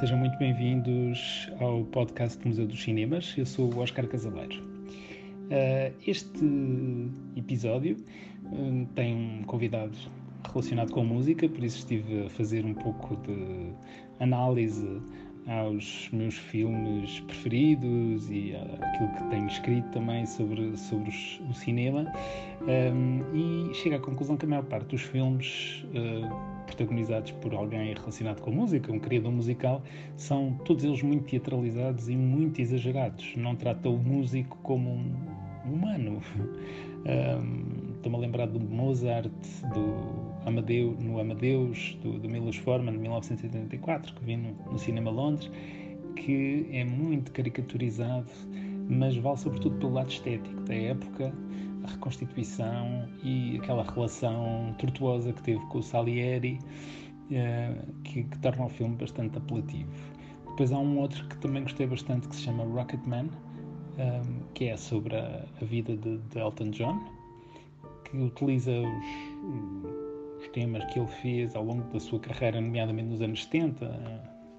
Sejam muito bem-vindos ao podcast do Museu dos Cinemas. Eu sou o Oscar Casaleiro. Uh, este episódio uh, tem um convidado relacionado com música, por isso estive a fazer um pouco de análise aos meus filmes preferidos e aquilo que tenho escrito também sobre, sobre os, o cinema um, e chego à conclusão que a maior parte dos filmes uh, protagonizados por alguém relacionado com música, um criador musical, são todos eles muito teatralizados e muito exagerados. Não trata o músico como um humano. Um, Estou-me a lembrar do Mozart, do Amadeus, no Amadeus, do, do Milos Forman, de 1984, que vi no, no Cinema Londres, que é muito caricaturizado, mas vale sobretudo pelo lado estético da época, a reconstituição e aquela relação tortuosa que teve com o Salieri, uh, que, que torna o filme bastante apelativo. Depois há um outro que também gostei bastante que se chama Rocketman, um, que é sobre a, a vida de, de, Elton John, que utiliza os, temas que ele fez ao longo da sua carreira, nomeadamente nos anos 70,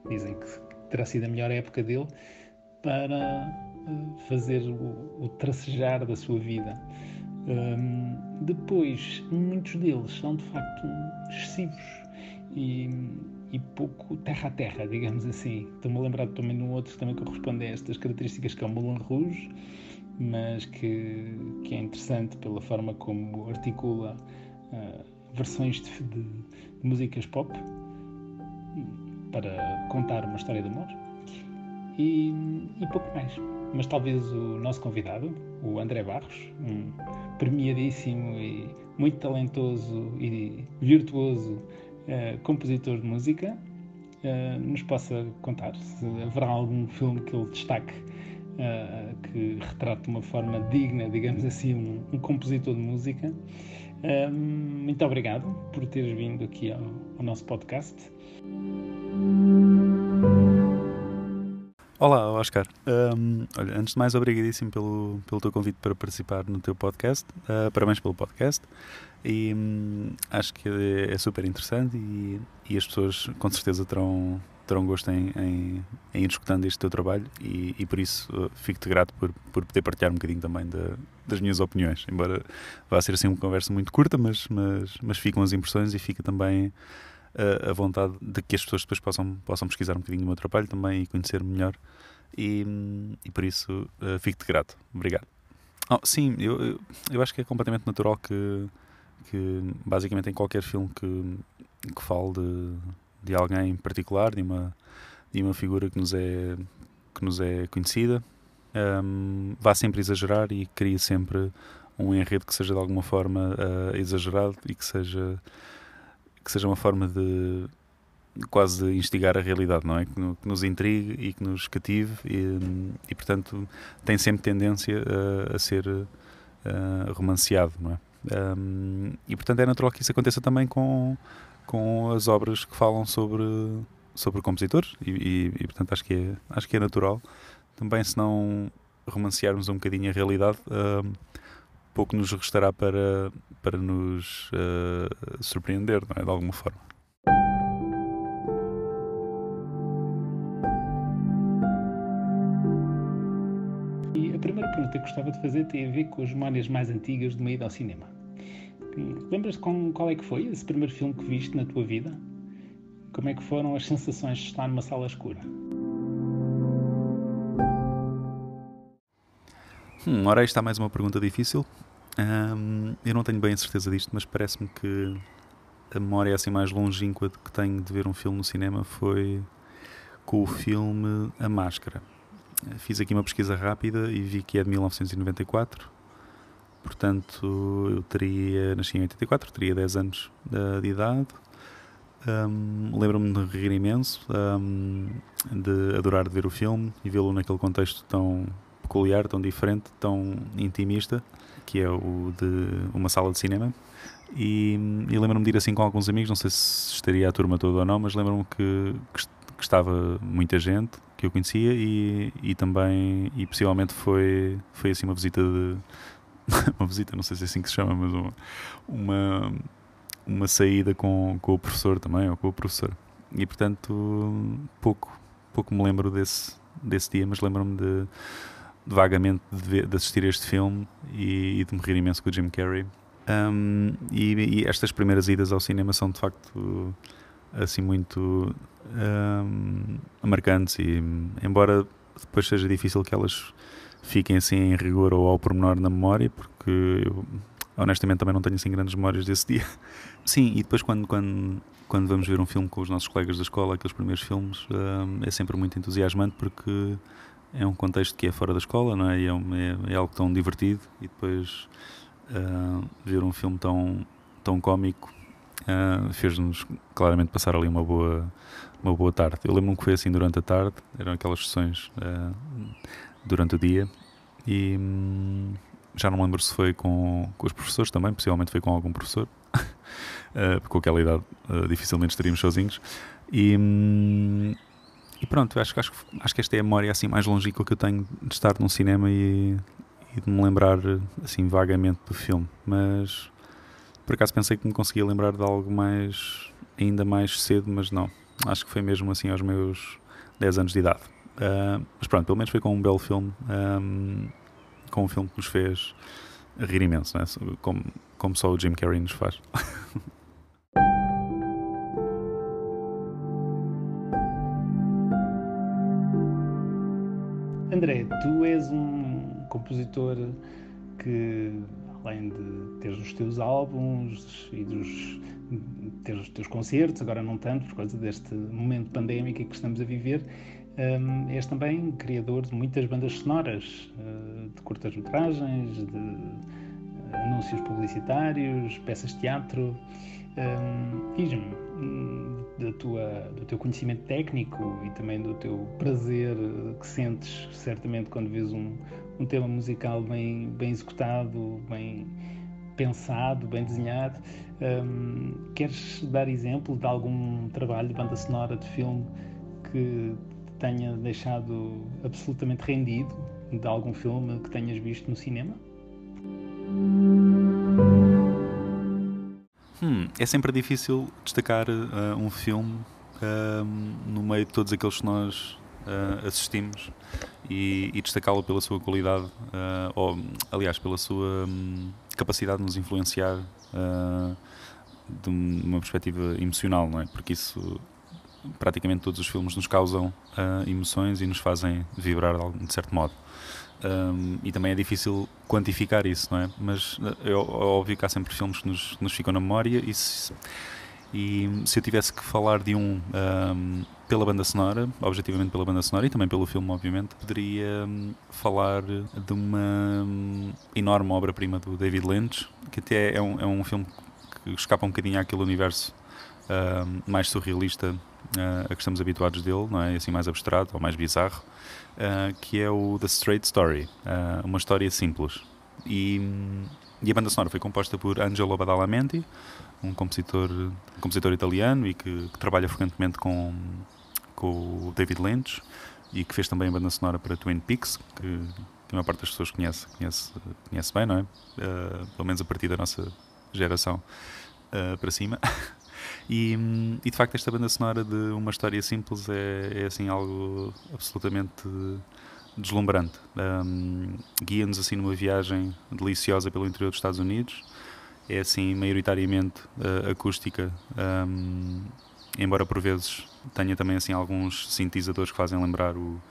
dizem que terá sido a melhor época dele, para uh, fazer o, o, tracejar da sua vida. Um, depois, muitos deles são de facto excessivos e e pouco terra a terra, digamos assim. Estou-me a lembrar também de um outro que também corresponde a estas características que é o Moulin Rouge, mas que, que é interessante pela forma como articula uh, versões de, de, de, músicas pop para contar uma história de amor e, e pouco mais. Mas talvez o nosso convidado, o André Barros, um premiadíssimo e muito talentoso e virtuoso uh, compositor de música, uh, nos possa contar se haverá algum filme que ele destaque uh, que retrate de uma forma digna, digamos assim, um, um compositor de música. Muito obrigado por teres vindo aqui ao, ao nosso podcast. Olá, Oscar. Um, olha, antes de mais, obrigadíssimo pelo, pelo teu convite para participar no teu podcast. Uh, parabéns pelo podcast. E um, acho que é, é, super interessante e, e, as pessoas com certeza terão, terão gosto em, em, em ir escutando este teu trabalho e, e por isso uh, fico-te grato por, por poder partilhar um bocadinho também da, das minhas opiniões. Embora vá ser assim uma conversa muito curta, mas, mas, mas ficam as impressões e fica também a, a vontade de que as pessoas depois possam, possam pesquisar um bocadinho do meu trabalho também e conhecer melhor. E, e por isso uh, fico-te grato. Obrigado. Oh, sim, eu, eu, acho que é completamente natural que, que basicamente em qualquer filme que, que fale de, de alguém em particular, de uma, de uma figura que nos é, que nos é conhecida, um, vá sempre exagerar e cria sempre um enredo que seja de alguma forma uh, exagerado e que seja que seja uma forma de quase de instigar a realidade, não é? Que, que nos intrigue e que nos cative e, e portanto tem sempre tendência a, a ser uh, romanceado, não é? Um, e portanto é natural que isso aconteça também com, com as obras que falam sobre, sobre compositores e, e, e portanto acho que, é, acho que é natural também se não romancearmos um bocadinho a realidade pouco nos restará para, para nos uh, surpreender, não é? De alguma forma. E a primeira pergunta que gostava de fazer tem a ver com as memórias mais antigas de uma ida ao cinema. Lembras-te qual é que foi esse primeiro filme que viste na tua vida? Como é que foram as sensações de estar numa sala escura? Hum, ora, está mais uma pergunta difícil. Eu não tenho bem a certeza disto, mas parece-me que a memória assim mais longínqua que tenho de ver um filme no cinema foi com o filme A Máscara. Fiz aqui uma pesquisa rápida e vi que é de 1994. Portanto, eu teria, nasci em 84, teria 10 anos de, de idade. Um, Lembro-me de rir imenso, um, de adorar de ver o filme e vê-lo naquele contexto tão peculiar, tão diferente, tão intimista, que é o de uma sala de cinema. E, e lembro-me de ir assim com alguns amigos, não sei se estaria a turma toda ou não, mas lembro-me que, que, estava muita gente que eu conhecia e, e também, e possivelmente foi, foi assim uma visita de. uma visita, não sei se é assim que se chama, mas uma, uma, uma saída com, com o professor também, ou com o professor. e portanto, pouco, pouco me lembro desse, desse dia, mas lembro-me de, de, vagamente de, ver, de, assistir este filme e, e, de me rir imenso com o Jim Carrey. Um, e, e, estas primeiras idas ao cinema são de facto assim muito um, marcantes e embora depois seja difícil que elas fiquem assim em rigor ou ao pormenor na memória, porque eu honestamente também não tenho assim grandes memórias desse dia. Sim, e depois quando, quando, quando vamos ver um filme com os nossos colegas da escola, aqueles primeiros filmes, um, é sempre muito entusiasmante porque é um contexto que é fora da escola, não é? E é, é, é algo tão divertido e depois uh, ver um filme tão, tão cómico uh, fez-nos claramente passar ali uma boa, uma boa tarde. Eu lembro-me que foi assim durante a tarde, eram aquelas sessões uh, durante o dia e hum, já não me lembro se foi com, com os professores também, possivelmente foi com algum professor, uh, com aquela idade uh, dificilmente estaríamos sozinhos. E, hum, e pronto, acho, acho, acho que esta é a memória assim, mais longínqua que eu tenho de estar num cinema e, e de me lembrar assim vagamente do filme. Mas por acaso pensei que me conseguia lembrar de algo mais ainda mais cedo, mas não. Acho que foi mesmo assim aos meus 10 anos de idade. Uh, mas pronto, pelo menos foi com um belo filme, um, com um filme que nos fez rir imenso, né? como, como só o Jim Carrey nos faz. André, tu és um compositor que, além de teres os teus álbuns e dos, teres os teus concertos, agora não tanto por causa deste momento pandémico que estamos a viver, um, és também criador de muitas bandas sonoras, uh, de curtas-metragens, de uh, anúncios publicitários, peças de teatro. Um, Diz-me hum, do teu conhecimento técnico e também do teu prazer que sentes certamente quando vês um, um tema musical bem, bem executado, bem pensado, bem desenhado. Um, queres dar exemplo de algum trabalho de banda sonora de filme que tenha deixado absolutamente rendido de algum filme que tenhas visto no cinema? Hum, é sempre difícil destacar uh, um filme uh, no meio de todos aqueles que nós uh, assistimos e, e destacá-lo pela sua qualidade, ou aliás, pela sua um, capacidade de nos influenciar de uma perspectiva emocional, não é? Porque isso praticamente todos os filmes nos causam uh, emoções e nos fazem vibrar de certo modo. Um, e também é difícil quantificar isso, não é? Mas é, é óbvio que há sempre filmes que nos, nos ficam na memória e se, e se eu tivesse que falar de um, um, pela banda sonora, objetivamente pela banda sonora e também pelo filme, obviamente, poderia um, falar de uma enorme obra-prima do David Lynch, que até é um, é um filme que escapa um bocadinho àquele universo mais surrealista uh, a que estamos habituados dele, não é? Assim mais abstrato ou mais bizarro, uh, que é o The Straight Story, uh, uma história simples. E, e, a banda sonora foi composta por Angelo Badalamenti, um compositor, um compositor italiano e que, que trabalha frequentemente com, com o David Lynch e que fez também a banda sonora para Twin Peaks, que, que a maior parte das pessoas conhece, conhece, conhece bem, não é? Pelo menos a partir da nossa geração para cima. E, e, de facto esta banda sonora de uma história simples é, é assim algo absolutamente deslumbrante. Um, Guia-nos assim numa viagem deliciosa pelo interior dos Estados Unidos. É assim maioritariamente uh, acústica, um, embora por vezes tenha também assim alguns sintetizadores que fazem lembrar o,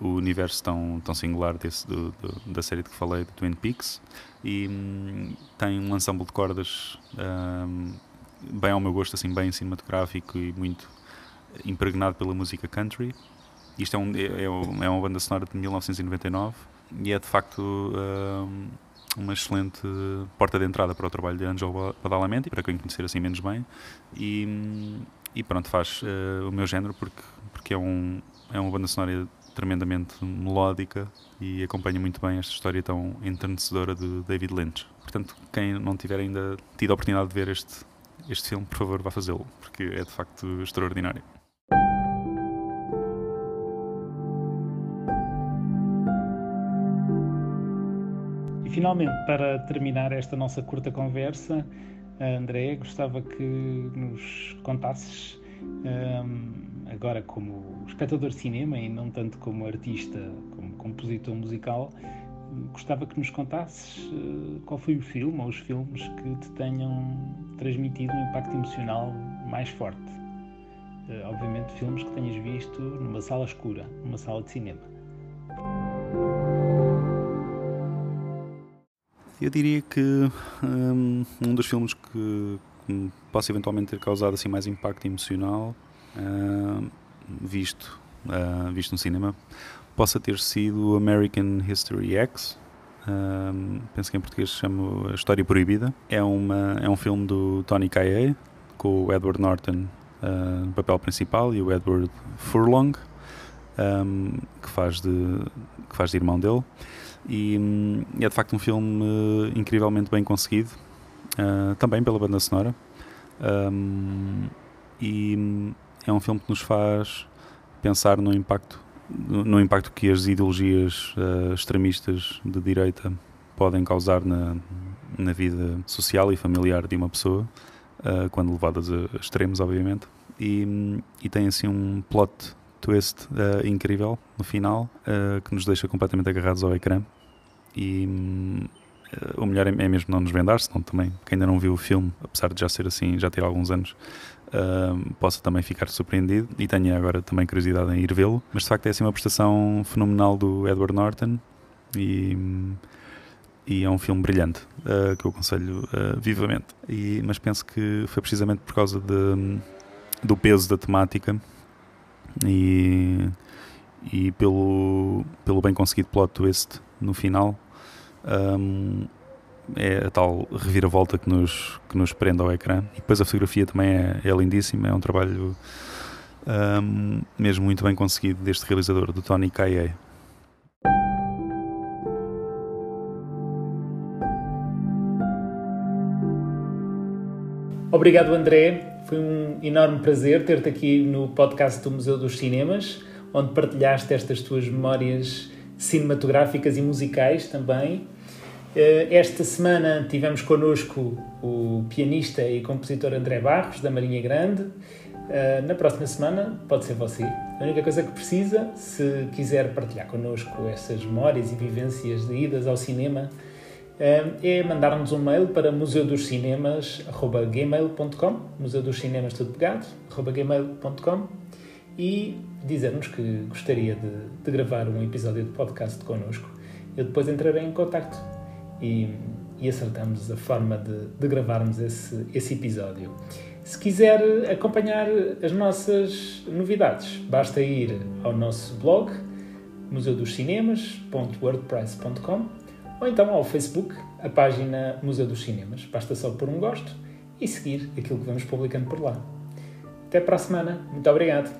o universo tão, tão singular desse, do, do, da série de que falei, de Twin Peaks. E um, tem um ensemble de cordas bem ao meu gosto, assim, bem cinematográfico e muito impregnado pela música country. Isto é, um, é, é uma banda sonora de 1999 e é de facto um, uma excelente porta de entrada para o trabalho de Angelo Badalamenti, para quem conhecer assim menos bem. E, e pronto, faz uh, o meu género porque, porque é, um, é uma banda sonora tremendamente melódica e acompanha muito bem esta história tão enternecedora de David Lynch. Portanto, quem não tiver ainda tido a oportunidade de ver este este filme, por favor, vá fazê-lo, porque é de facto extraordinário. E finalmente, para terminar esta nossa curta conversa, André, gostava que nos contasses Um, agora como espectador de cinema e não tanto como artista, como compositor musical, gostava que nos contasses uh, qual foi o filme ou os filmes que te tenham transmitido um impacto emocional mais forte. Uh, obviamente filmes que tenhas visto numa sala escura, numa sala de cinema. Eu diria que um, um dos filmes que, que possa eventualmente ter causado assim mais impacto emocional, uh, visto, uh, visto no cinema, possa ter sido American History X. Uh, penso que em português se chama A História Proibida. É, uma, é um filme do Tony Kaye, com o Edward Norton no papel principal e o Edward Furlong, um, que, faz de, que faz de irmão dele. E, hum, é de facto um filme uh, incrivelmente bem conseguido, uh, também pela banda sonora. Um, e hum, é um filme que nos faz pensar no impacto, no impacto que as ideologias uh, extremistas de direita podem causar na, na vida social e familiar de uma pessoa, quando levadas a extremos, obviamente. E, e tem assim um plot twist uh, incrível no final uh, que nos deixa completamente agarrados ao ecrã. E uh, o melhor é, é, mesmo não nos vendar, senão também quem ainda não viu o filme, apesar de já ser assim, já ter alguns anos, possa também ficar surpreendido e tenha agora também curiosidade em ir vê-lo. Mas de facto é assim uma prestação fenomenal do Edward Norton e e é um filme brilhante uh, que eu aconselho uh, vivamente. E, mas penso que foi precisamente por causa de, do peso da temática e, e pelo, pelo bem conseguido plot twist no final. Um, é a tal reviravolta que nos, que nos prende ao ecrã. E depois a fotografia também é, é lindíssima, é um trabalho um, mesmo muito bem conseguido deste realizador, do Tony Kaye. Obrigado, André. Foi um enorme prazer ter-te aqui no podcast do Museu dos Cinemas, onde partilhaste estas tuas memórias cinematográficas e musicais também. Eh, esta semana tivemos connosco o pianista e compositor André Barros, da Marinha Grande. Eh, na próxima semana pode ser você. A única coisa que precisa, se quiser partilhar connosco essas memórias e vivências de idas ao cinema, é mandar-nos um mail para museudoscinemas.gmail.com Museu dos Cinemas tudo pegado, gmail.com e dizer-nos que gostaria de, de, gravar um episódio de podcast connosco. Eu depois entrarei em contato e, e acertamos a forma de, de gravarmos esse, esse episódio. Se quiser acompanhar as nossas novidades, basta ir ao nosso blog museudoscinemas.wordpress.com ou então ao Facebook, a página Museu dos Cinemas. Basta só pôr um gosto e seguir aquilo que vamos publicando por lá. Até para a semana. Muito obrigado.